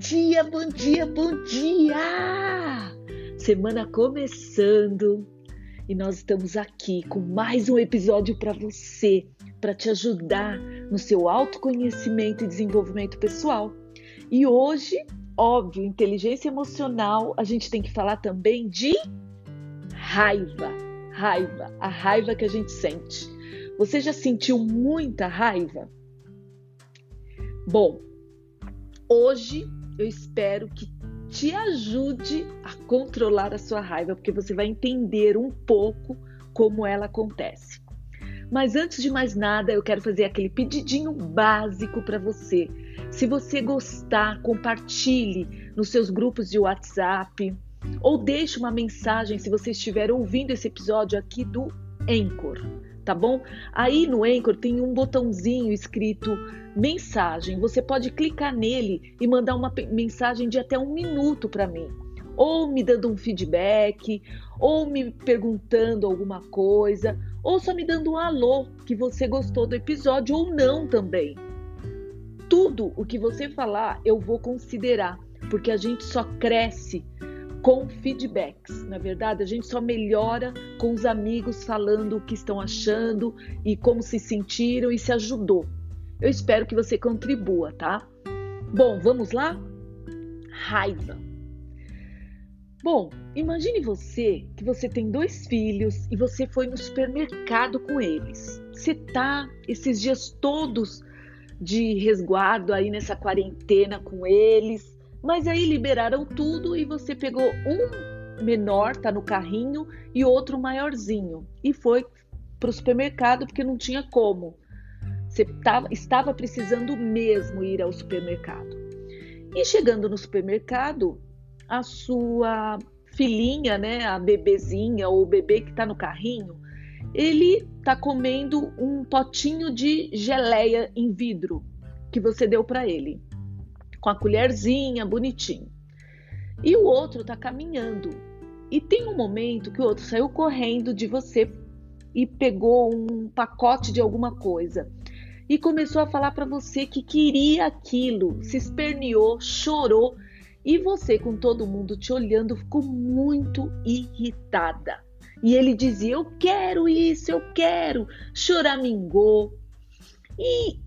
dia, bom dia, bom dia! Semana começando e nós estamos aqui com mais um episódio para você, para te ajudar no seu autoconhecimento e desenvolvimento pessoal. E hoje, óbvio, inteligência emocional, a gente tem que falar também de raiva. Raiva, a raiva que a gente sente. Você já sentiu muita raiva? Bom, hoje eu espero que te ajude a controlar a sua raiva, porque você vai entender um pouco como ela acontece. Mas antes de mais nada, eu quero fazer aquele pedidinho básico para você. Se você gostar, compartilhe nos seus grupos de WhatsApp ou deixe uma mensagem se você estiver ouvindo esse episódio aqui do Anchor tá bom? Aí no Anchor tem um botãozinho escrito mensagem. Você pode clicar nele e mandar uma mensagem de até um minuto para mim, ou me dando um feedback, ou me perguntando alguma coisa, ou só me dando um alô que você gostou do episódio ou não também. Tudo o que você falar eu vou considerar, porque a gente só cresce com feedbacks. Na verdade, a gente só melhora com os amigos falando o que estão achando e como se sentiram e se ajudou. Eu espero que você contribua, tá? Bom, vamos lá? Raiva. Bom, imagine você que você tem dois filhos e você foi no supermercado com eles. Você tá esses dias todos de resguardo aí nessa quarentena com eles mas aí liberaram tudo e você pegou um menor, tá no carrinho, e outro maiorzinho. E foi para o supermercado porque não tinha como. Você tava, estava precisando mesmo ir ao supermercado. E chegando no supermercado, a sua filhinha, né, a bebezinha ou o bebê que está no carrinho, ele está comendo um potinho de geleia em vidro que você deu para ele com a colherzinha, bonitinho. E o outro tá caminhando. E tem um momento que o outro saiu correndo de você e pegou um pacote de alguma coisa e começou a falar para você que queria aquilo, se esperneou, chorou e você, com todo mundo te olhando, ficou muito irritada. E ele dizia: Eu quero isso, eu quero, choramingou. E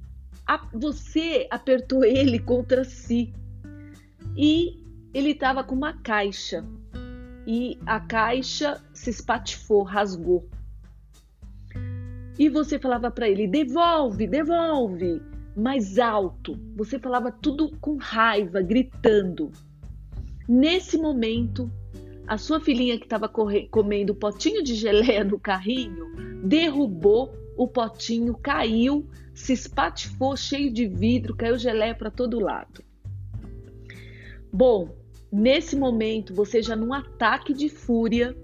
você apertou ele contra si e ele estava com uma caixa e a caixa se espatifou, rasgou. E você falava para ele: devolve, devolve, mais alto. Você falava tudo com raiva, gritando. Nesse momento, a sua filhinha que estava comendo potinho de geleia no carrinho derrubou o potinho, caiu se espatifou cheio de vidro, caiu geleia para todo lado. Bom, nesse momento, você já num ataque de fúria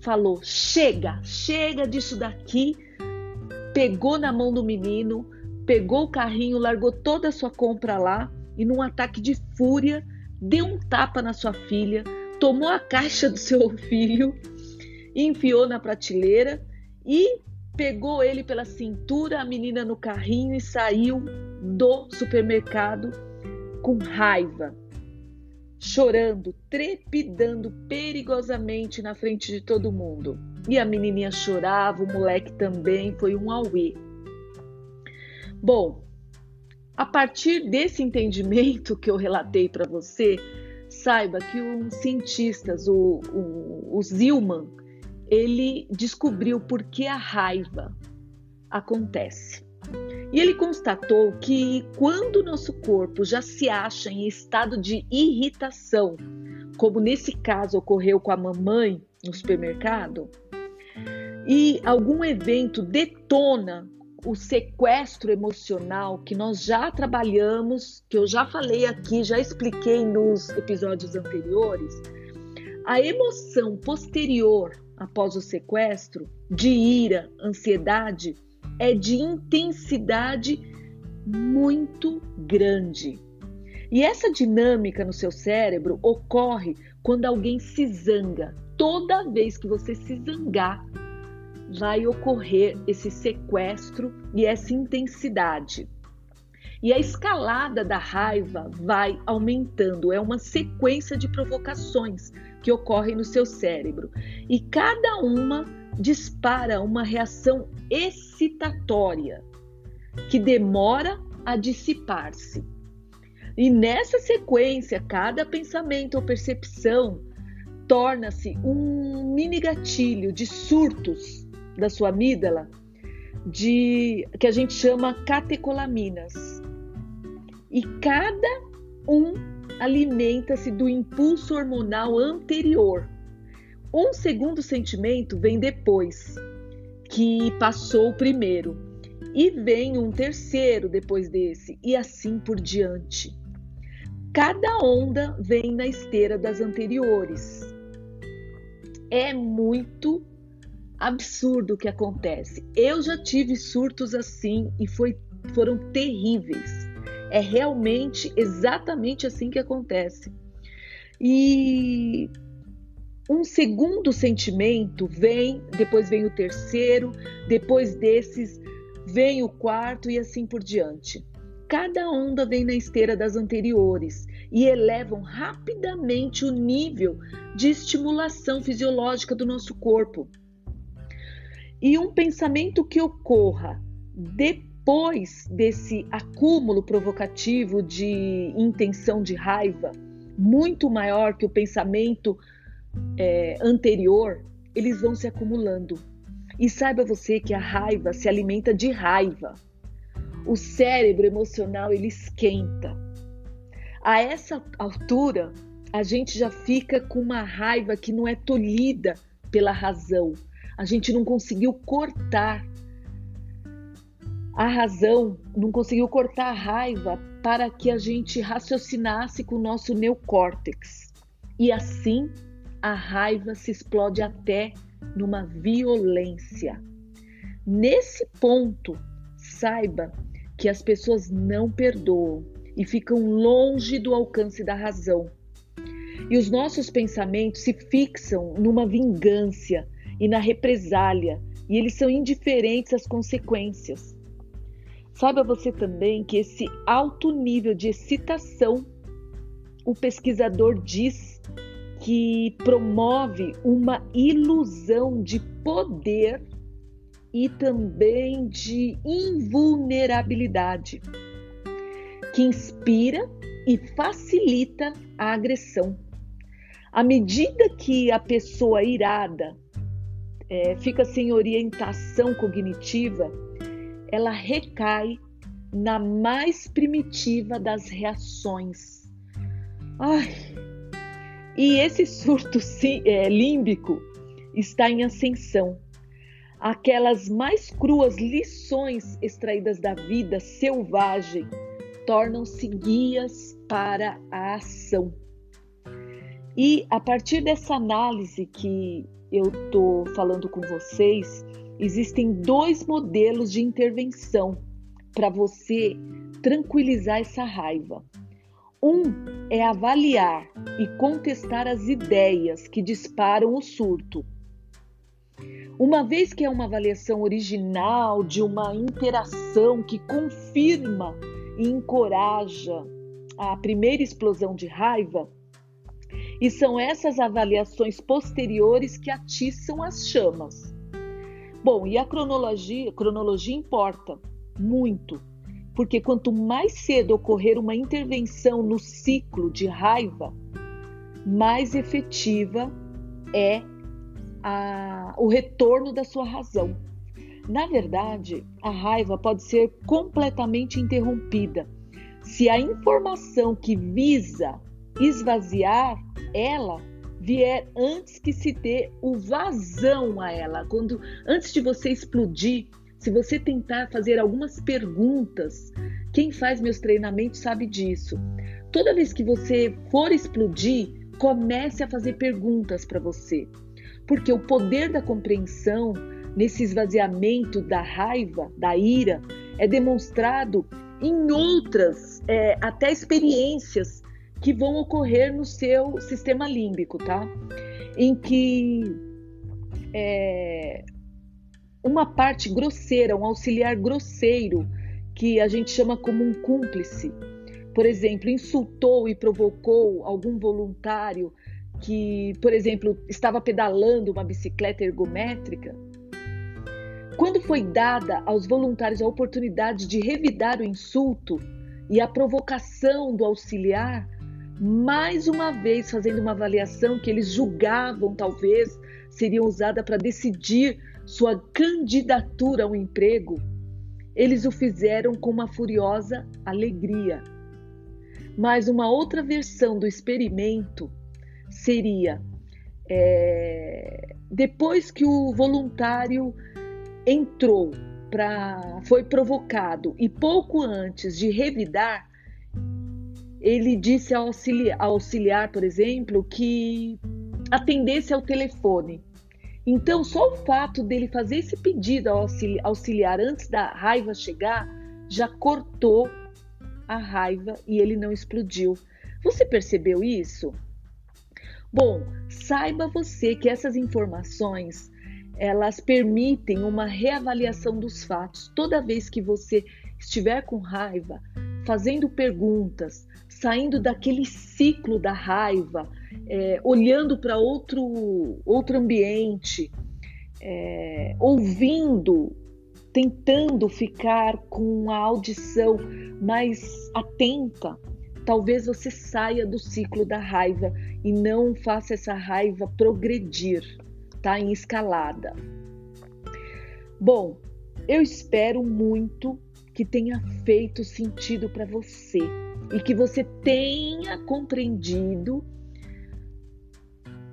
falou: chega, chega disso daqui. Pegou na mão do menino, pegou o carrinho, largou toda a sua compra lá e, num ataque de fúria, deu um tapa na sua filha, tomou a caixa do seu filho, enfiou na prateleira e pegou ele pela cintura, a menina no carrinho e saiu do supermercado com raiva, chorando, trepidando perigosamente na frente de todo mundo. E a menininha chorava, o moleque também, foi um auê. Bom, a partir desse entendimento que eu relatei para você, saiba que um cientistas, o, o, o Zilman, ele descobriu por que a raiva acontece. E ele constatou que quando o nosso corpo já se acha em estado de irritação, como nesse caso ocorreu com a mamãe no supermercado, e algum evento detona o sequestro emocional que nós já trabalhamos, que eu já falei aqui, já expliquei nos episódios anteriores, a emoção posterior após o sequestro, de ira, ansiedade, é de intensidade muito grande. E essa dinâmica no seu cérebro ocorre quando alguém se zanga. Toda vez que você se zangar, vai ocorrer esse sequestro e essa intensidade. E a escalada da raiva vai aumentando, é uma sequência de provocações que ocorrem no seu cérebro. E cada uma dispara uma reação excitatória que demora a dissipar-se. E nessa sequência, cada pensamento ou percepção torna-se um mini gatilho de surtos da sua amígdala, de que a gente chama catecolaminas e cada um alimenta-se do impulso hormonal anterior. Um segundo sentimento vem depois, que passou o primeiro, e vem um terceiro depois desse, e assim por diante. Cada onda vem na esteira das anteriores. É muito absurdo o que acontece. Eu já tive surtos assim e foi, foram terríveis. É realmente exatamente assim que acontece. E um segundo sentimento vem, depois vem o terceiro, depois desses vem o quarto e assim por diante. Cada onda vem na esteira das anteriores e elevam rapidamente o nível de estimulação fisiológica do nosso corpo. E um pensamento que ocorra depois depois desse acúmulo provocativo de intenção de raiva, muito maior que o pensamento é, anterior, eles vão se acumulando. E saiba você que a raiva se alimenta de raiva. O cérebro emocional ele esquenta. A essa altura, a gente já fica com uma raiva que não é tolhida pela razão. A gente não conseguiu cortar a razão não conseguiu cortar a raiva para que a gente raciocinasse com o nosso neocórtex. E assim a raiva se explode até numa violência. Nesse ponto, saiba que as pessoas não perdoam e ficam longe do alcance da razão. E os nossos pensamentos se fixam numa vingança e na represália, e eles são indiferentes às consequências. Saiba você também que esse alto nível de excitação, o pesquisador diz que promove uma ilusão de poder e também de invulnerabilidade, que inspira e facilita a agressão. À medida que a pessoa irada é, fica sem orientação cognitiva, ela recai na mais primitiva das reações. Ai, e esse surto é, límbico está em ascensão. Aquelas mais cruas lições extraídas da vida selvagem tornam-se guias para a ação. E a partir dessa análise que eu estou falando com vocês, Existem dois modelos de intervenção para você tranquilizar essa raiva. Um é avaliar e contestar as ideias que disparam o surto. Uma vez que é uma avaliação original de uma interação que confirma e encoraja a primeira explosão de raiva, e são essas avaliações posteriores que atiçam as chamas. Bom, e a cronologia, cronologia importa muito, porque quanto mais cedo ocorrer uma intervenção no ciclo de raiva, mais efetiva é a, o retorno da sua razão. Na verdade, a raiva pode ser completamente interrompida se a informação que visa esvaziar ela vier antes que se dê o vazão a ela. Quando antes de você explodir, se você tentar fazer algumas perguntas, quem faz meus treinamentos sabe disso. Toda vez que você for explodir, comece a fazer perguntas para você. Porque o poder da compreensão nesse esvaziamento da raiva, da ira, é demonstrado em outras, é, até experiências que vão ocorrer no seu sistema límbico, tá? Em que é, uma parte grosseira, um auxiliar grosseiro que a gente chama como um cúmplice. Por exemplo, insultou e provocou algum voluntário que, por exemplo, estava pedalando uma bicicleta ergométrica. Quando foi dada aos voluntários a oportunidade de revidar o insulto e a provocação do auxiliar, mais uma vez fazendo uma avaliação que eles julgavam talvez seria usada para decidir sua candidatura ao emprego, eles o fizeram com uma furiosa alegria. Mas uma outra versão do experimento seria é, depois que o voluntário entrou para foi provocado e pouco antes de revidar ele disse ao auxiliar, auxiliar, por exemplo, que atendesse ao telefone. Então, só o fato dele fazer esse pedido ao auxiliar antes da raiva chegar já cortou a raiva e ele não explodiu. Você percebeu isso? Bom, saiba você que essas informações elas permitem uma reavaliação dos fatos. Toda vez que você estiver com raiva, fazendo perguntas, saindo daquele ciclo da raiva, é, olhando para outro, outro ambiente, é, ouvindo, tentando ficar com a audição mais atenta, talvez você saia do ciclo da raiva e não faça essa raiva progredir, tá? Em escalada. Bom, eu espero muito que tenha feito sentido para você e que você tenha compreendido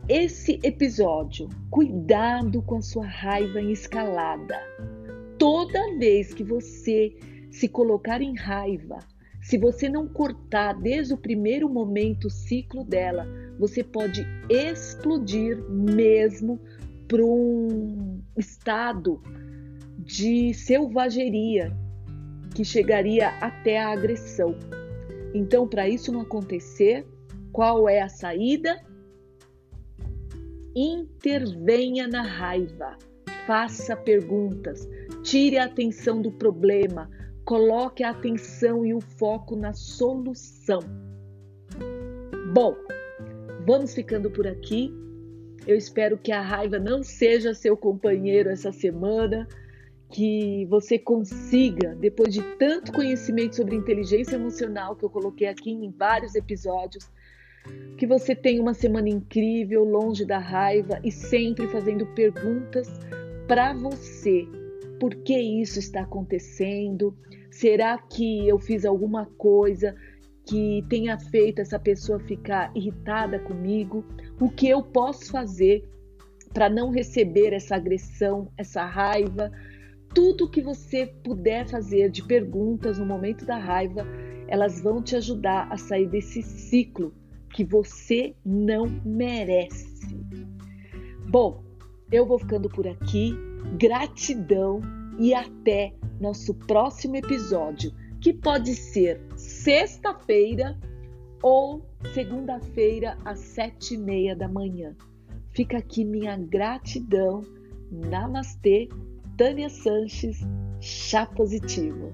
esse episódio. Cuidado com a sua raiva em escalada. Toda vez que você se colocar em raiva, se você não cortar desde o primeiro momento o ciclo dela, você pode explodir mesmo para um estado de selvageria que chegaria até a agressão. Então, para isso não acontecer, qual é a saída? Intervenha na raiva, faça perguntas, tire a atenção do problema, coloque a atenção e o foco na solução. Bom, vamos ficando por aqui. Eu espero que a raiva não seja seu companheiro essa semana que você consiga, depois de tanto conhecimento sobre inteligência emocional que eu coloquei aqui em vários episódios, que você tenha uma semana incrível, longe da raiva e sempre fazendo perguntas para você. Por que isso está acontecendo? Será que eu fiz alguma coisa que tenha feito essa pessoa ficar irritada comigo? O que eu posso fazer para não receber essa agressão, essa raiva? Tudo que você puder fazer de perguntas no momento da raiva, elas vão te ajudar a sair desse ciclo que você não merece. Bom, eu vou ficando por aqui. Gratidão e até nosso próximo episódio, que pode ser sexta-feira ou segunda-feira às sete e meia da manhã. Fica aqui minha gratidão. Namastê Tânia Sanches, chá positivo.